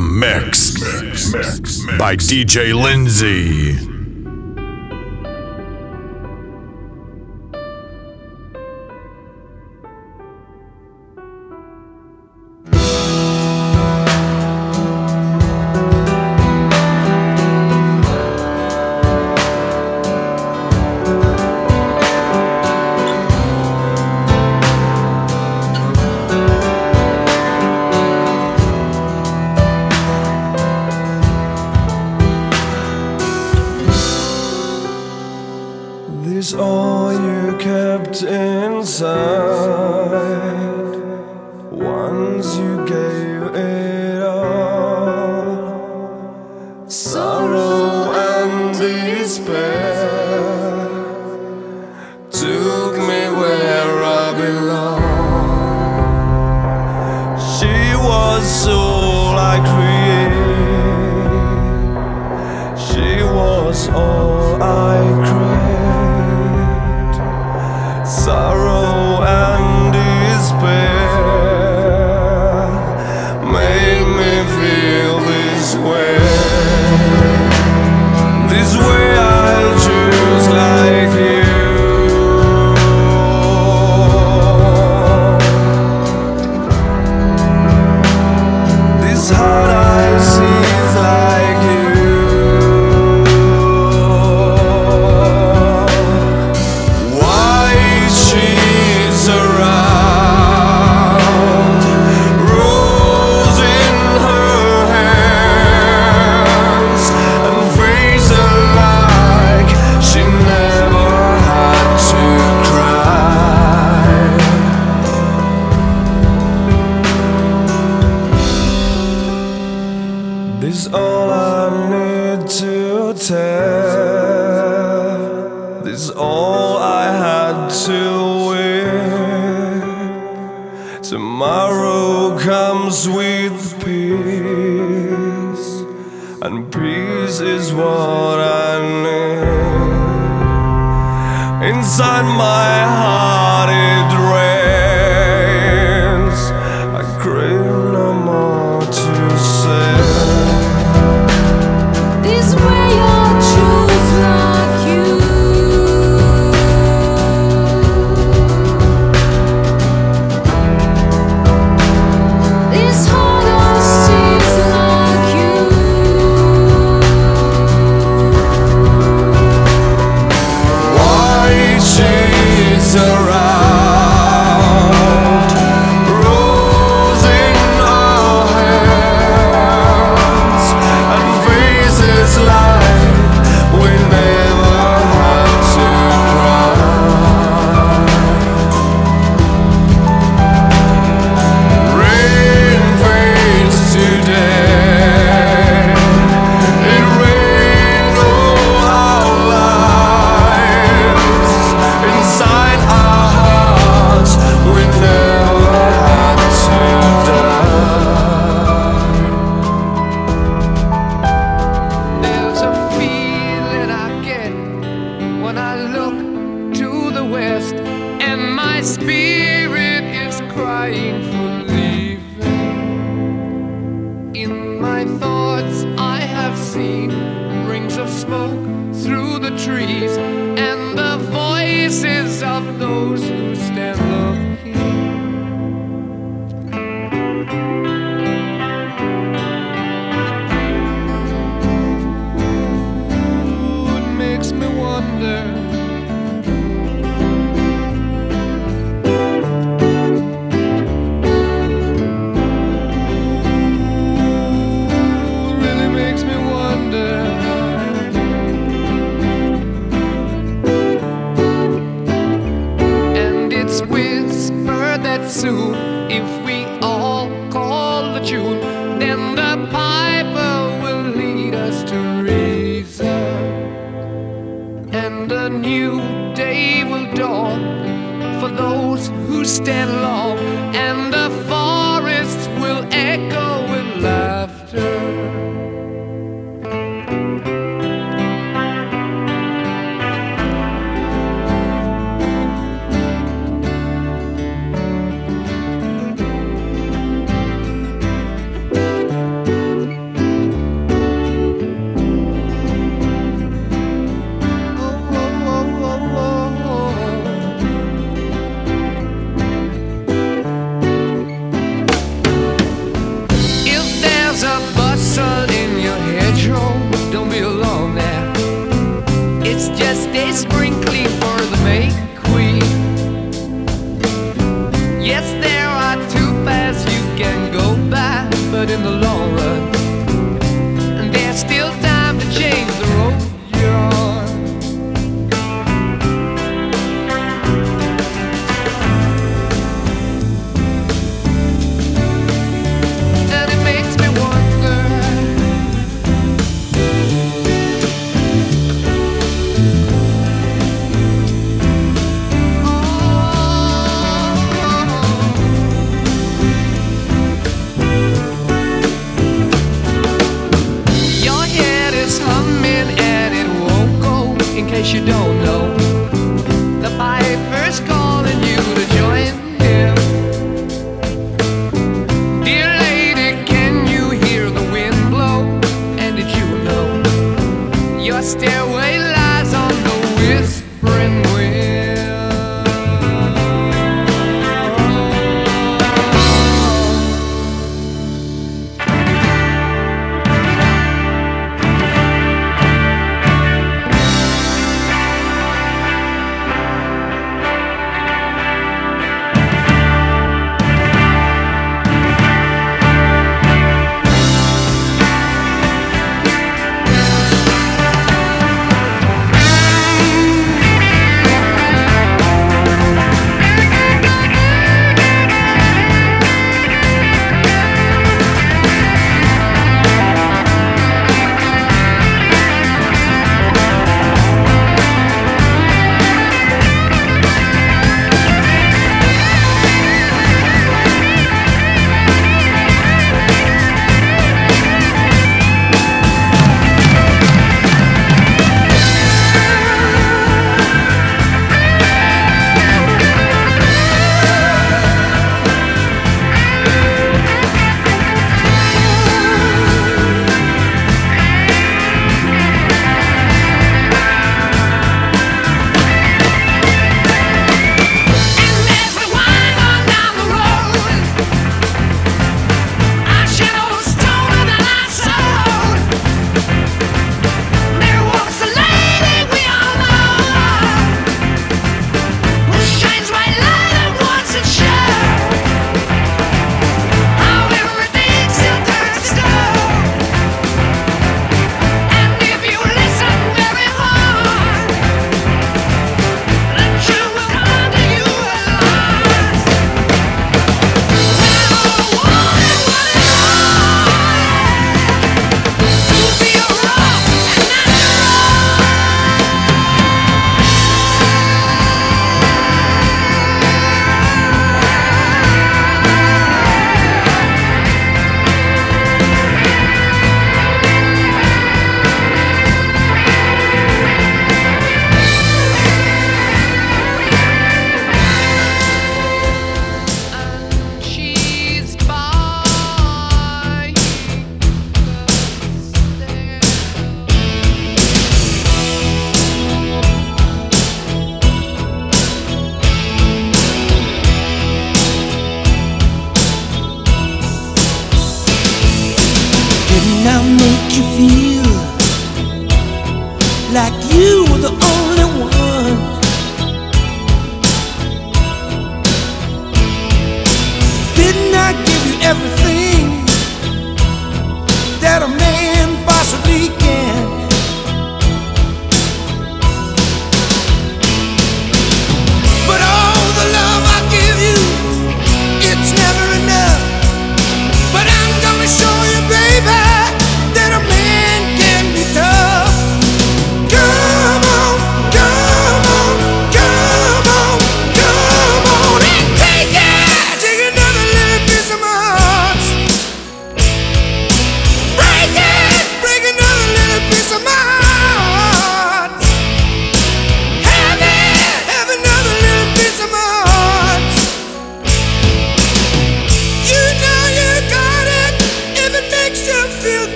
the mix, by DJ Lindsay. This is all I need to tell. This is all I had to win. Tomorrow comes with peace, and peace is what I need inside my heart.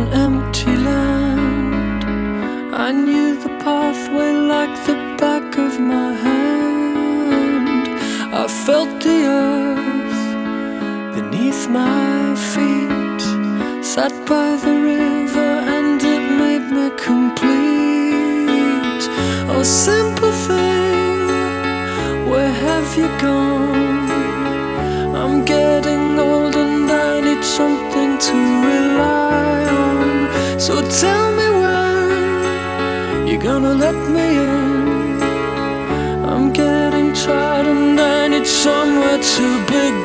an empty land. I knew the pathway like the back of my hand. I felt the earth beneath my feet. Sat by the river and it made me complete. Oh, simple thing, where have you gone? I'm getting So tell me when you're gonna let me in. I'm getting tired and I need somewhere to begin.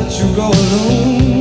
let you go alone.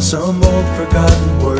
some old forgotten word.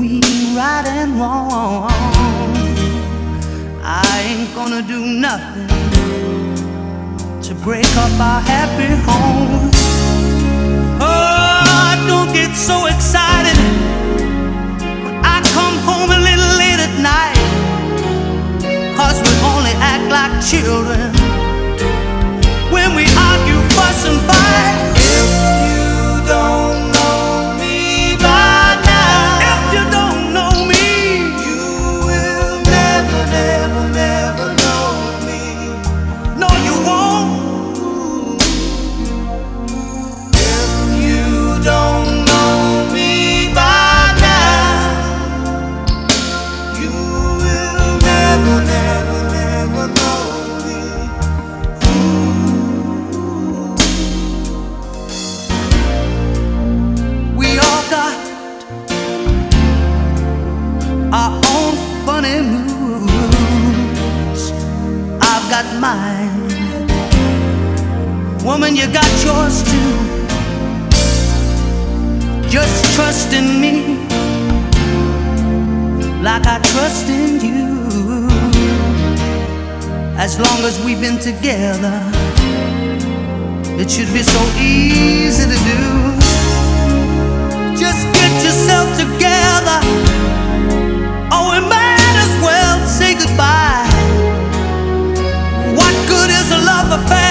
between right and wrong. I ain't gonna do nothing to break up our happy home. Oh, don't get so excited when I come home a little late at night. Cause we only act like children when we argue, fuss, and fight. yours too. Just trust in me like I trust in you. As long as we've been together, it should be so easy to do. Just get yourself together. Oh, we might as well say goodbye. What good is a love affair?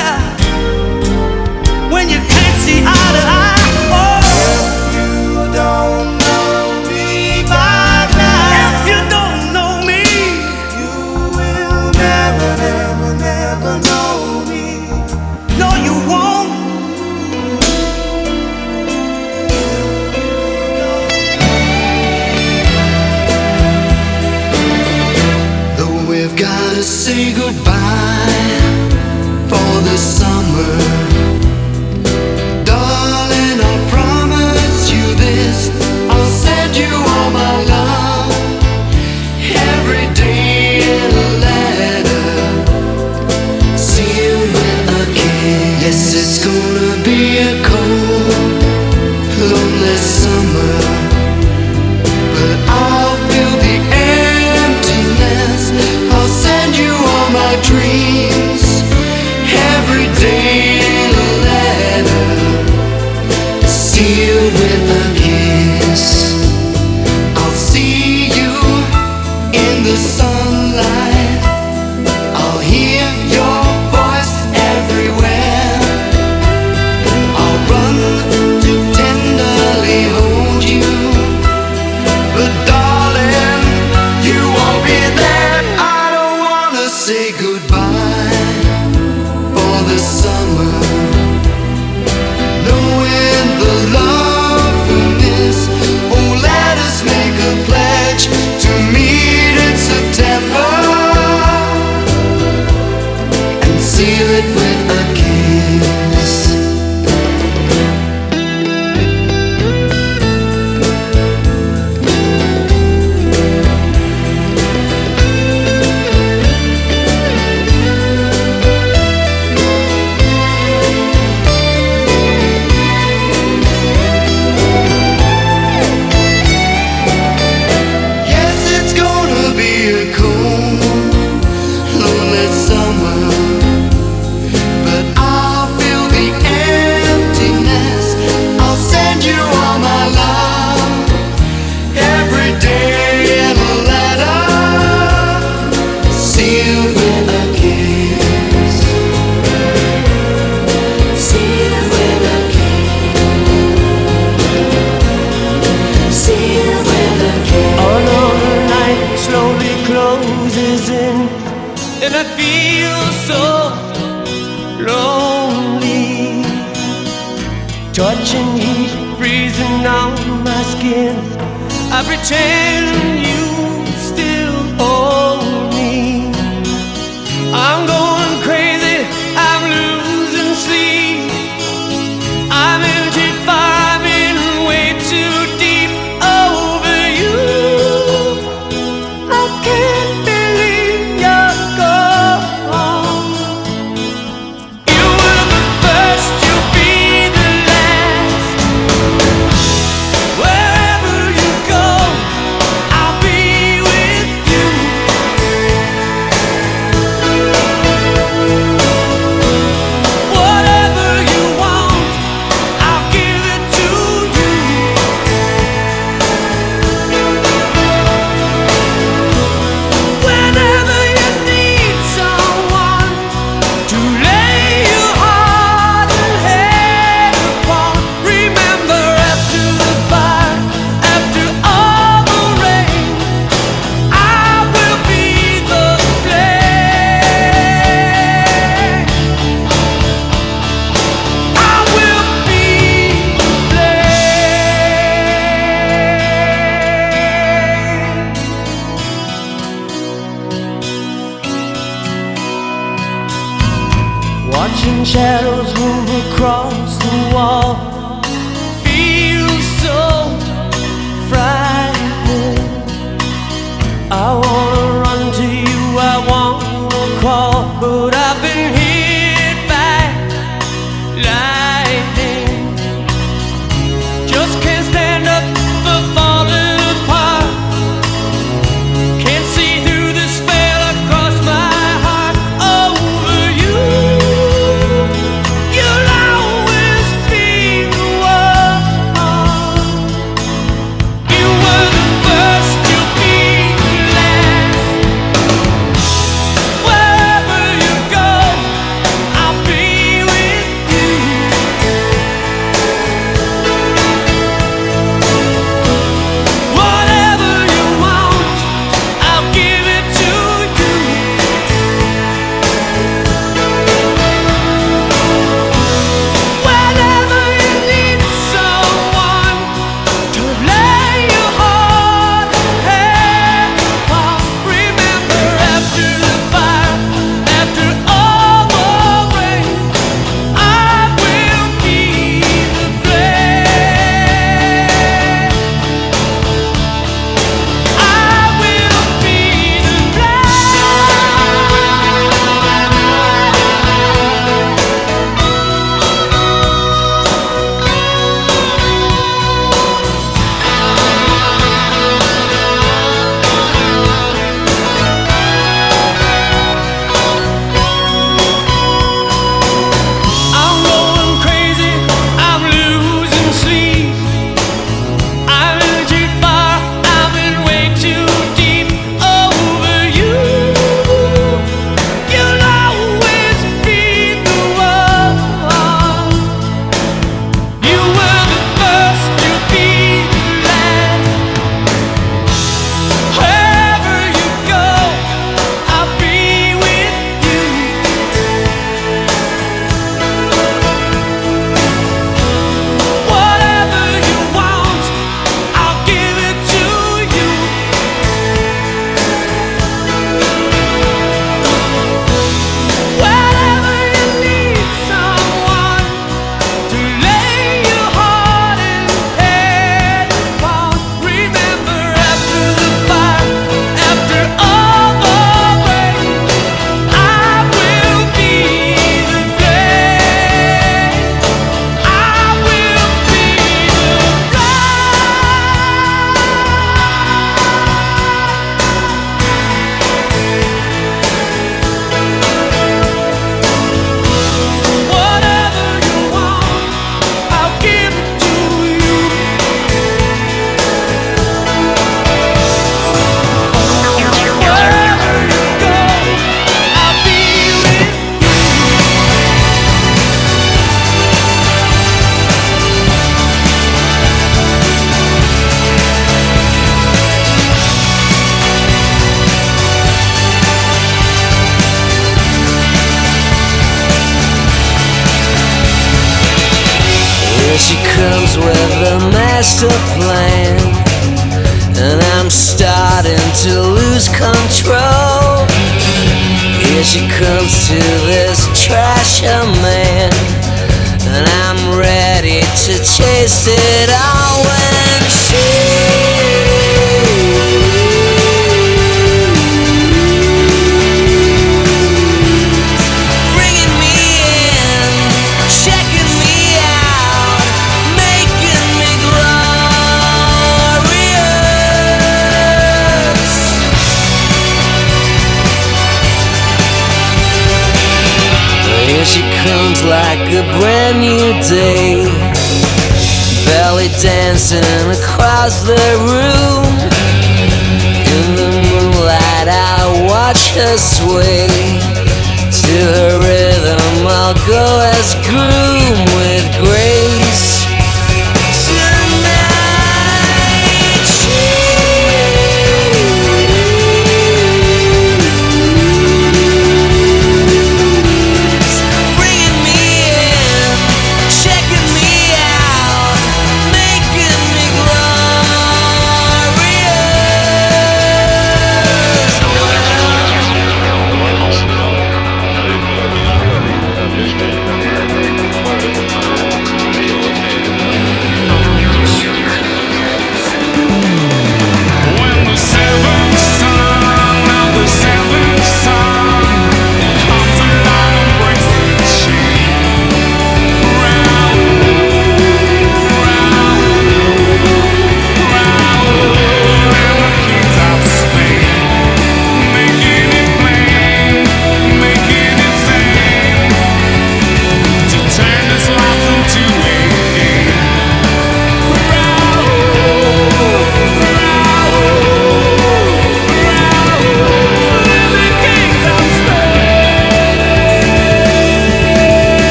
pretend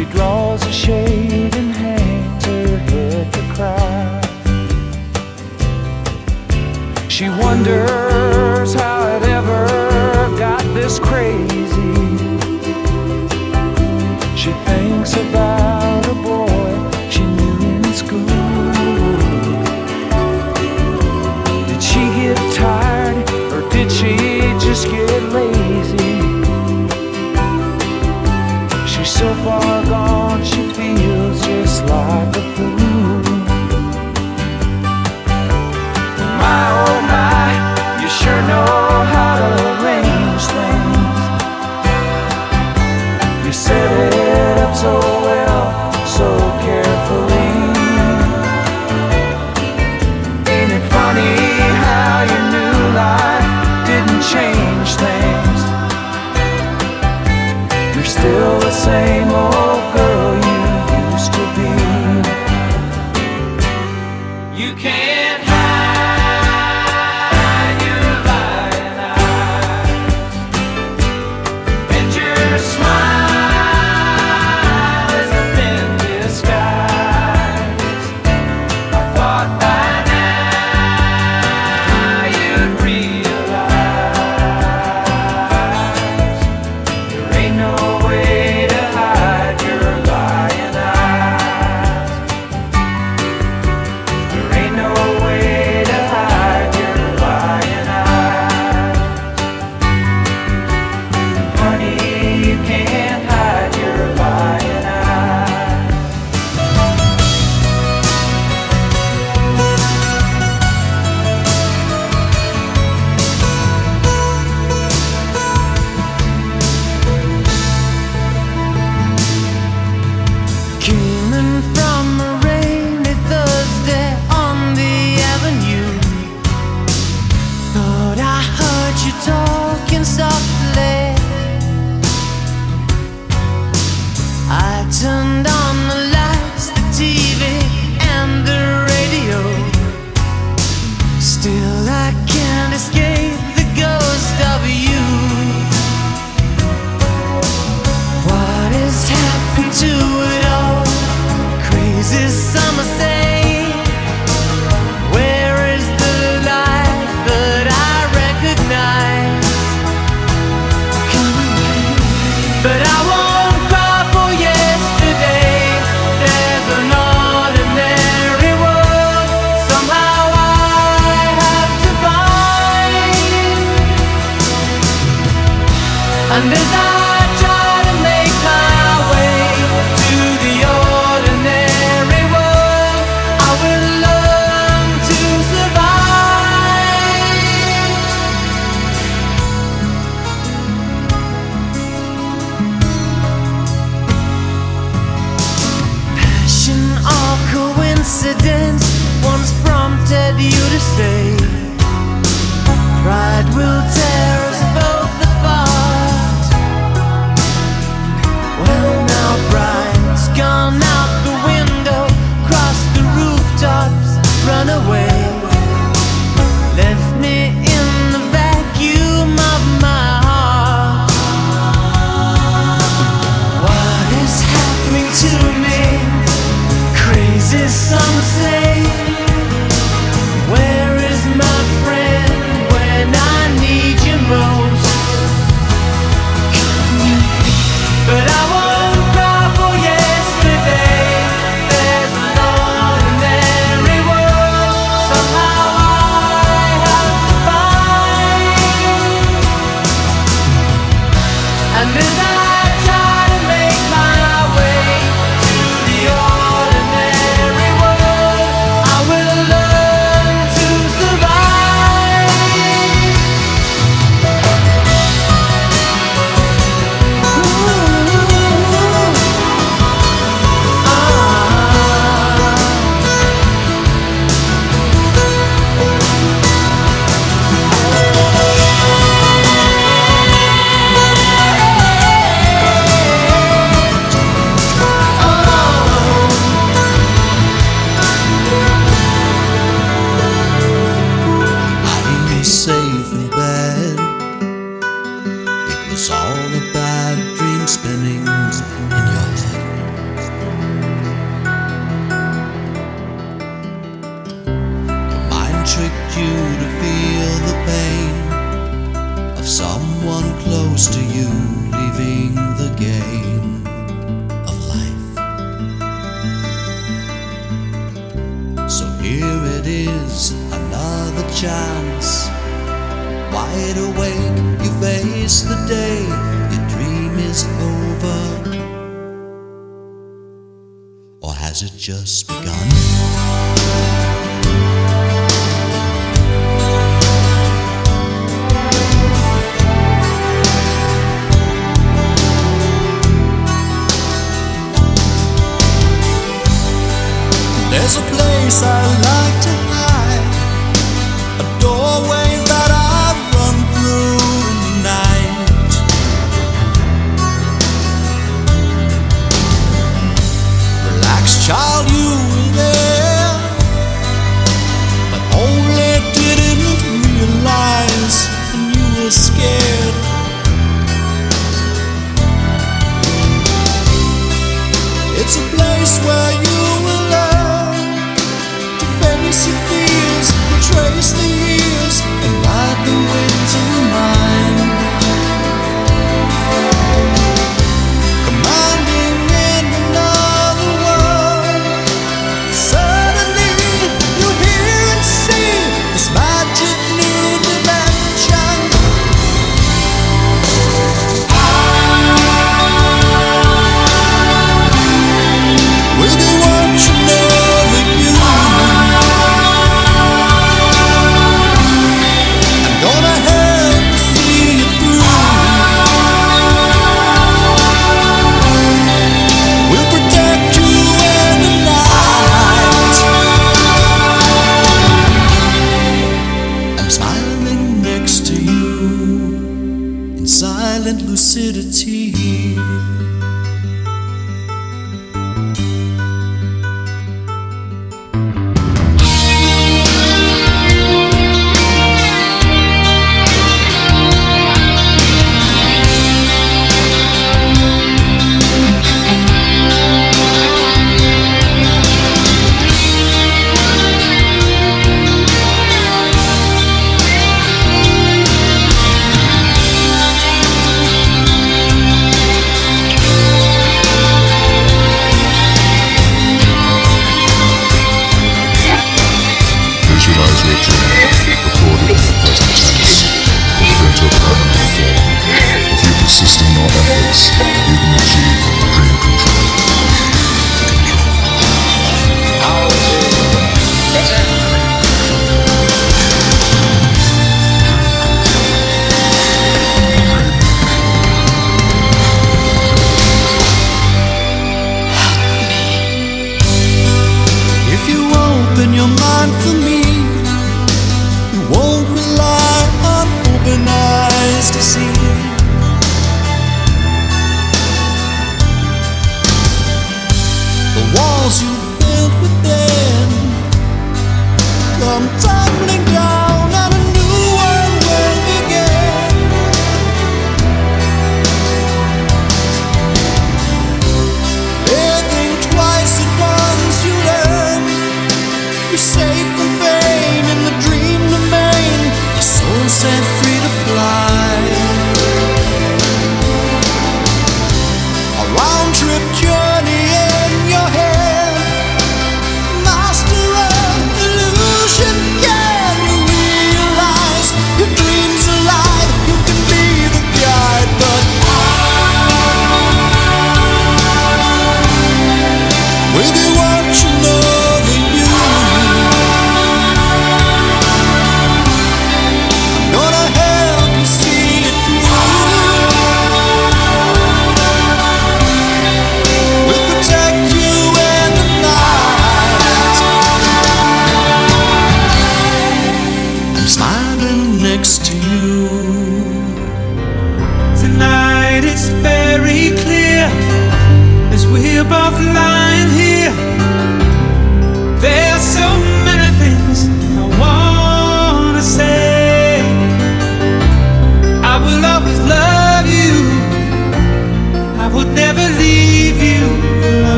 She draws a shade and hangs her head to cry. She wonders. Talking softly.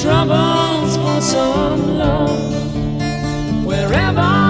Troubles for some love. Wherever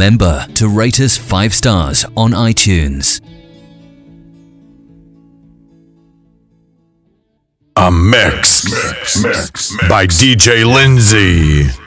Remember to rate us 5 stars on iTunes. A mix, mix, mix by DJ Lindsay.